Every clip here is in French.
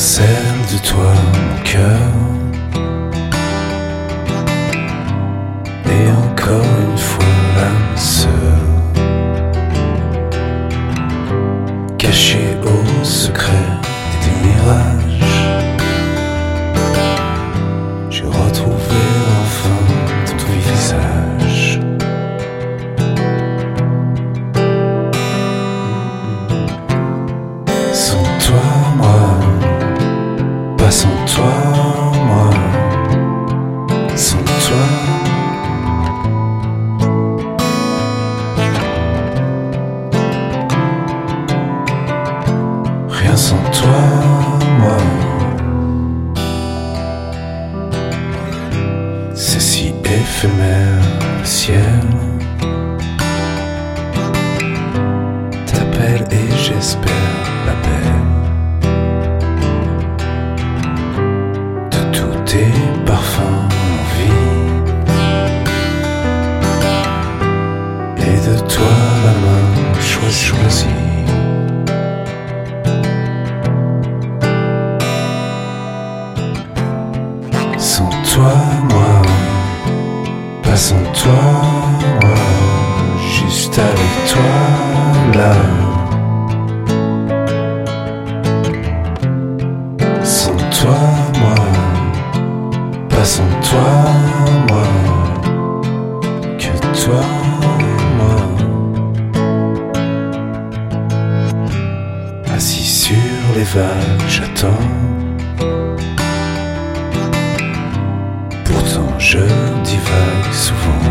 celle de toi, mon cœur. Et encore une fois, l'âme sœur, cachée. pas sans toi, moi, sans toi. Rien sans toi, moi. C'est si éphémère le ciel. T'appelles et j'espère. Tes parfums vie et de toi la main choisie. choisie. Sans toi, moi, pas sans toi, moi, juste avec toi, là. J'attends. Pourtant je divague souvent.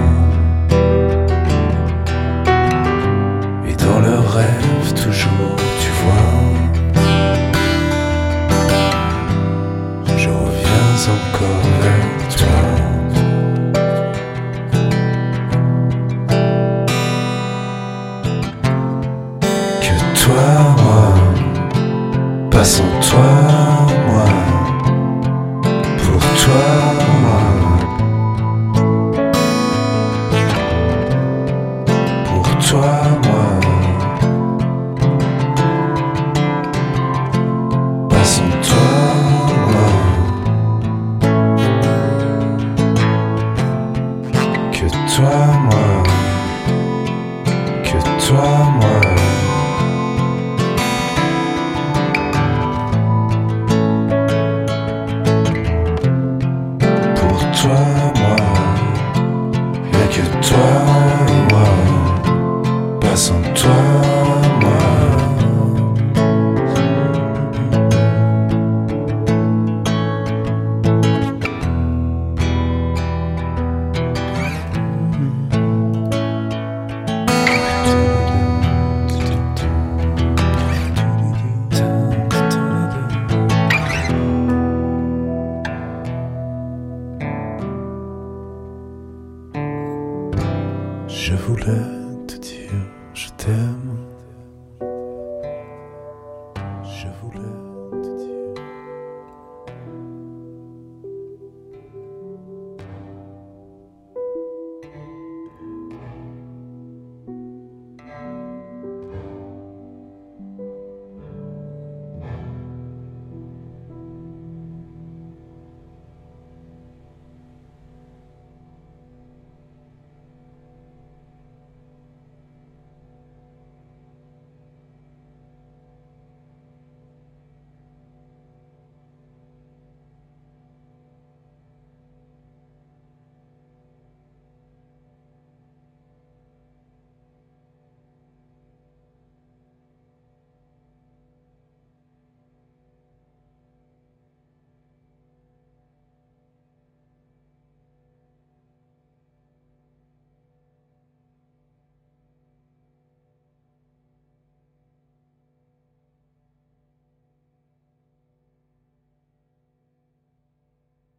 Et dans le rêve toujours tu vois. Je reviens encore vers toi. Que toi moi Pas sans Je voulais te dire je t'aime. Je voulais.